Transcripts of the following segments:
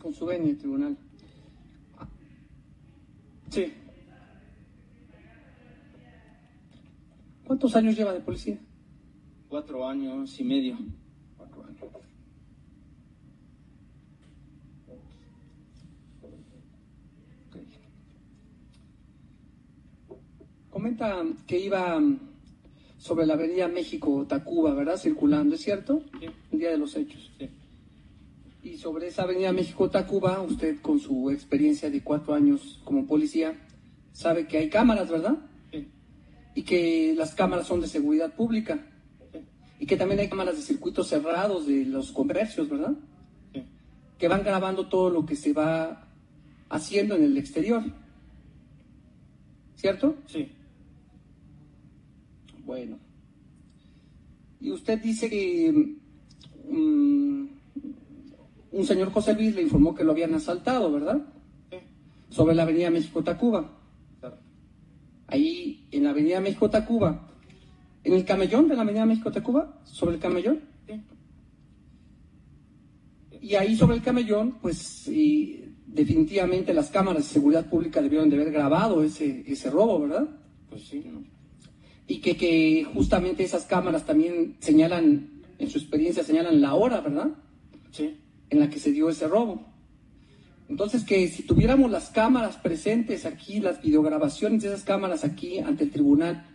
Con su venia, tribunal. Sí, ¿Cuántos años lleva de policía? cuatro años y medio. Cuatro años. Comenta que iba sobre la avenida México-Tacuba, ¿verdad? Circulando, ¿es cierto? Sí. El día de los hechos. Sí. Y sobre esa avenida México-Tacuba, usted con su experiencia de cuatro años como policía, sabe que hay cámaras, ¿verdad? Sí. Y que las cámaras son de seguridad pública. Sí. Y que también hay cámaras de circuitos cerrados de los comercios, ¿verdad? Sí. Que van grabando todo lo que se va haciendo en el exterior. ¿Cierto? Sí. Bueno. Y usted dice que mm, un señor José Luis le informó que lo habían asaltado, ¿verdad? Sobre la avenida México-Tacuba. Ahí en la avenida México-Tacuba. En el camellón de la avenida México-Tacuba, sobre el camellón. Y ahí sobre el camellón, pues y definitivamente las cámaras de seguridad pública debieron de haber grabado ese, ese robo, ¿verdad? Pues sí. Y que, que justamente esas cámaras también señalan, en su experiencia, señalan la hora, ¿verdad? Sí. En la que se dio ese robo. Entonces, que si tuviéramos las cámaras presentes aquí, las videograbaciones de esas cámaras aquí ante el tribunal,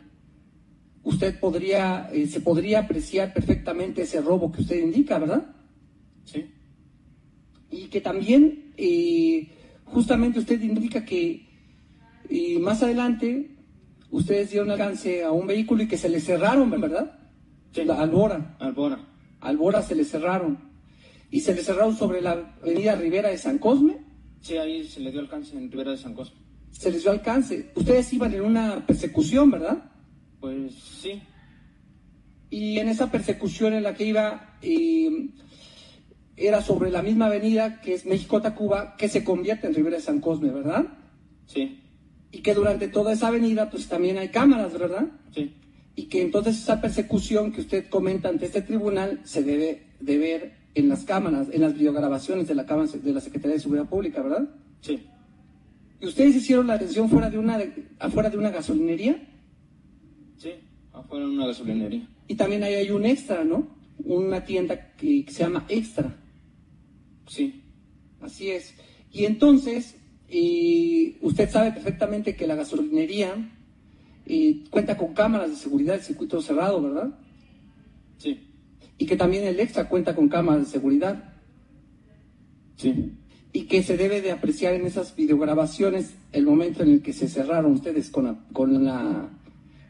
usted podría, eh, se podría apreciar perfectamente ese robo que usted indica, ¿verdad? Sí. Y que también, eh, justamente usted indica que eh, más adelante ustedes dieron alcance a un vehículo y que se le cerraron, ¿verdad? Sí. Albora. Albora. Albora se le cerraron. Y se le cerraron sobre la avenida Rivera de San Cosme. Sí, ahí se le dio alcance en Rivera de San Cosme. Se les dio alcance. Ustedes iban en una persecución, ¿verdad? Pues sí. Y en esa persecución en la que iba, eh, era sobre la misma avenida que es México-Tacuba, que se convierte en Rivera de San Cosme, ¿verdad? Sí. Y que durante toda esa avenida, pues también hay cámaras, ¿verdad? Sí. Y que entonces esa persecución que usted comenta ante este tribunal se debe de ver en las cámaras, en las videograbaciones de la, cámara, de la Secretaría de Seguridad Pública, ¿verdad? Sí. ¿Y ustedes hicieron la atención fuera de una, afuera de una gasolinería? Sí. Afuera en una gasolinería. Y también ahí hay un extra, ¿no? Una tienda que, que se llama Extra. Sí. Así es. Y entonces, eh, usted sabe perfectamente que la gasolinería eh, cuenta con cámaras de seguridad de circuito cerrado, ¿verdad? Sí. Y que también el extra cuenta con cámaras de seguridad. Sí. Y que se debe de apreciar en esas videograbaciones el momento en el que se cerraron ustedes con, la, con, la,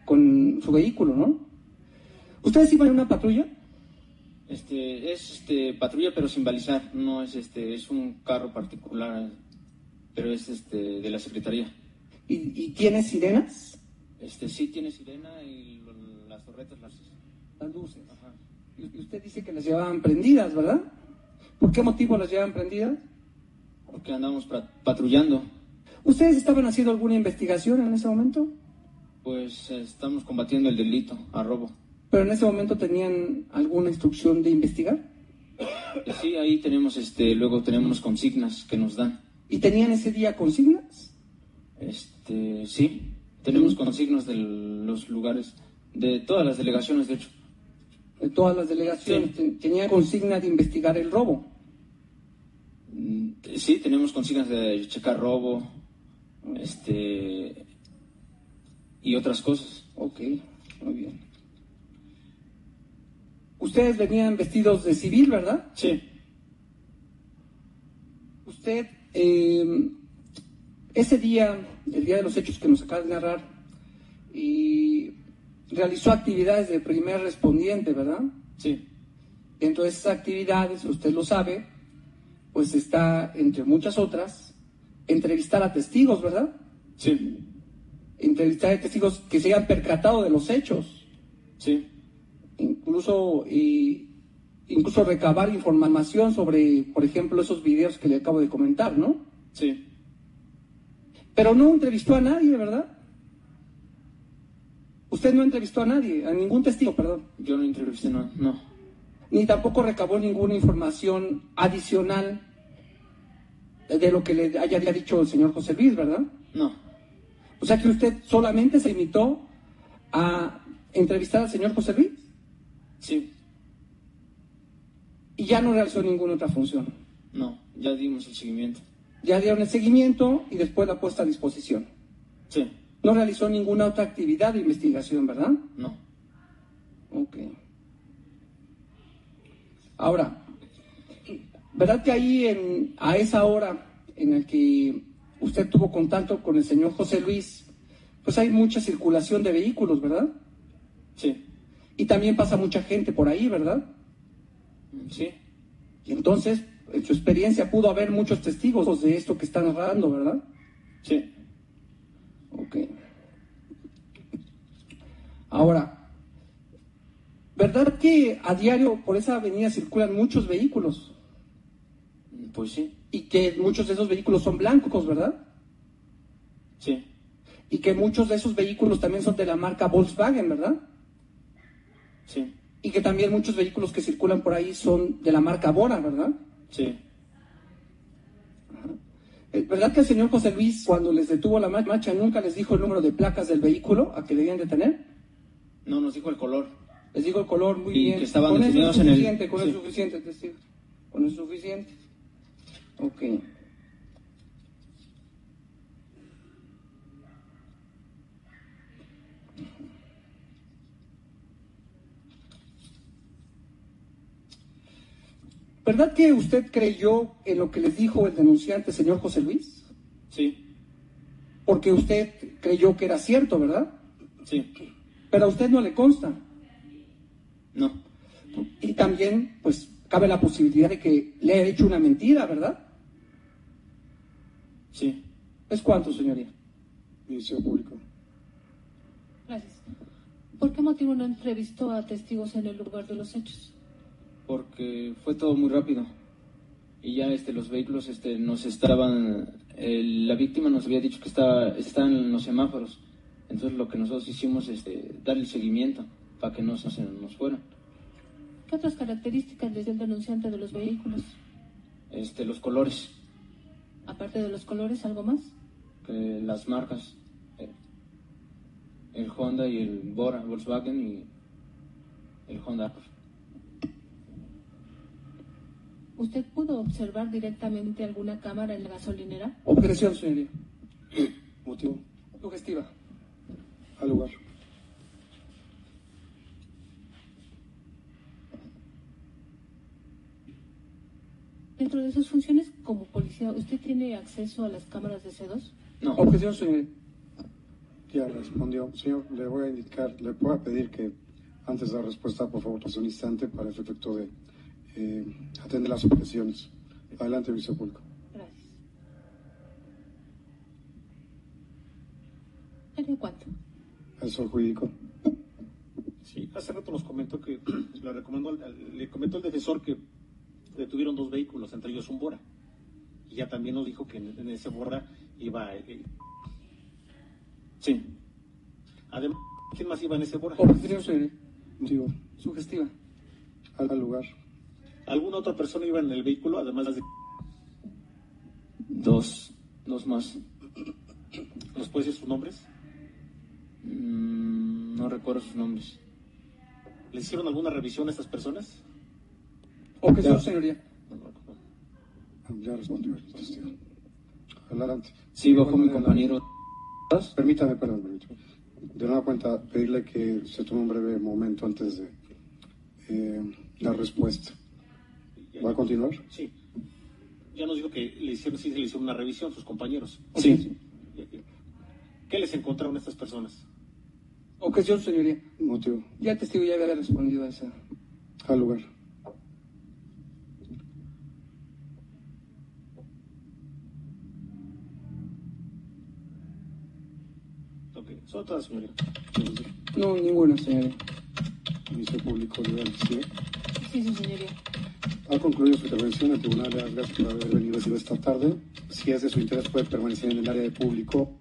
con su vehículo, ¿no? ¿Ustedes iban en una patrulla? Este, es este patrulla pero sin balizar, no es este, es un carro particular, pero es este de la secretaría. ¿Y, y tiene sirenas? Este sí tiene sirena y lo- las torretas las Las luces. ajá. Y usted dice que las llevaban prendidas, ¿verdad? ¿Por qué motivo las llevaban prendidas? Porque andamos patrullando. ¿Ustedes estaban haciendo alguna investigación en ese momento? Pues estamos combatiendo el delito a robo. ¿Pero en ese momento tenían alguna instrucción de investigar? Eh, Sí, ahí tenemos este, luego tenemos consignas que nos dan. ¿Y tenían ese día consignas? Este, sí, tenemos consignas de los lugares, de todas las delegaciones, de hecho. De todas las delegaciones Sí. ten- tenían consigna de investigar el robo. Mm, Sí, tenemos consignas de checar robo, este, y otras cosas. Ok, muy bien. Ustedes venían vestidos de civil, ¿verdad? Sí, Usted, eh, ese día, el día de los hechos que nos acaba de narrar, y realizó actividades de primer respondiente, ¿verdad? sí, Dentro de esas actividades, usted lo sabe, pues está, entre muchas otras, entrevistar a testigos, ¿verdad? sí, Entrevistar a testigos que se hayan percatado de los hechos, sí, incluso, y, incluso recabar información sobre, por ejemplo, esos videos que le acabo de comentar, ¿no? sí, Pero no entrevistó a nadie, ¿verdad? Usted no entrevistó a nadie, a ningún testigo, perdón. yo no entrevisté, no, no, ni tampoco recabó ninguna información adicional de lo que le haya dicho el señor José Luis, ¿verdad? No, O sea que usted solamente se limitó a entrevistar al señor José Luis sí, y ya no realizó ninguna otra función. no, ya dimos el seguimiento. Ya dieron el seguimiento y después la puesta a disposición. Sí, No realizó ninguna otra actividad de investigación, ¿verdad? no, Ok. Ahora, ¿verdad que ahí en, a esa hora en la que usted tuvo contacto con el señor José Luis, pues hay mucha circulación de vehículos, ¿verdad? sí, Y también pasa mucha gente por ahí, ¿verdad? sí, Y entonces, en su experiencia, pudo haber muchos testigos de esto que están narrando, ¿verdad? sí, Ok. Ahora, ¿verdad que a diario por esa avenida circulan muchos vehículos? pues sí, Y que muchos de esos vehículos son blancos, ¿verdad? sí, Y que muchos de esos vehículos también son de la marca Volkswagen, ¿verdad? sí, Y que también muchos vehículos que circulan por ahí son de la marca Bora, ¿verdad? sí, ¿Verdad que el señor José Luis, cuando les detuvo la marcha, nunca les dijo el número de placas del vehículo a que debían de tener? no nos dijo el color. Les digo el color muy Y bien. que estaban con eso es detenidos en el- suficiente, con eso es sí. suficiente, testigo. Con eso es suficiente. Ok. ¿Verdad que usted creyó en lo que les dijo el denunciante, señor José Luis? Sí, Porque usted creyó que era cierto, ¿verdad? sí, Pero a usted no le consta. no, Y también, pues, cabe la posibilidad de que le haya hecho una mentira, ¿verdad? sí, ¿Es cuánto, señoría? Ministerio Público. Gracias. ¿Por qué motivo no entrevistó a testigos en el lugar de los hechos? Porque fue todo muy rápido. Y ya este, los vehículos este, nos estaban, el- la víctima nos había dicho que estaba, estaban en los semáforos. Entonces lo que nosotros hicimos es este, darle seguimiento para que no se nos fueran. ¿Qué otras características les dio el denunciante de los vehículos? Este, los colores, Aparte de los colores, ¿algo más? que las marcas, eh, el Honda y el Bora, Volkswagen y el Honda ¿Usted pudo observar directamente alguna cámara en la gasolinera? Objeción, señoría. Motivo. Sugestiva. Al lugar. Dentro de sus funciones como policía, ¿usted tiene acceso a las cámaras de C2? No, Objeción, señoría. Ya respondió. Señor, le voy a indicar, le voy a pedir que antes de la respuesta, por favor, pase un instante para el efecto de eh, atender las objeciones. Adelante, Público. Gracias. ¿Sería cuánto? Asesor jurídico. Sí, hace rato nos comentó que le recomendó, al- le comentó el defensor que detuvieron dos vehículos, entre ellos un Bora. Y ya también nos dijo que en, en ese Bora iba. eh, sí, además, ¿quién más iba en ese Bora? Objeción. Sugestiva. Al, al lugar. ¿Alguna otra persona iba en el vehículo, además de. dos, dos más. ¿Nos puede decir sus nombres? Mm, no recuerdo sus nombres. ¿Le hicieron alguna revisión a estas personas? Objeción, Ya. señoría. Ya respondió el testigo. Adelante. Sí, igual mi compañero. Permítame, perdón, permítame. De nueva cuenta, pedirle que se tome un breve momento antes de eh, la respuesta. ¿Va a continuar? Sí. Ya nos dijo que le hicieron, sí, le hicieron una revisión sus compañeros. Sí, ¿Qué les encontraron a estas personas? Objeción, señoría. Motivo. Ya el testigo ya había respondido a esa. Al lugar. Ok, son todas, señoría. No, ninguna, señoría. Ministerio Público Legal, sí. Sí, su señoría. Ha concluido su intervención. El tribunal le gracias por haber venido esta tarde. Si es de su interés, puede permanecer en el área de público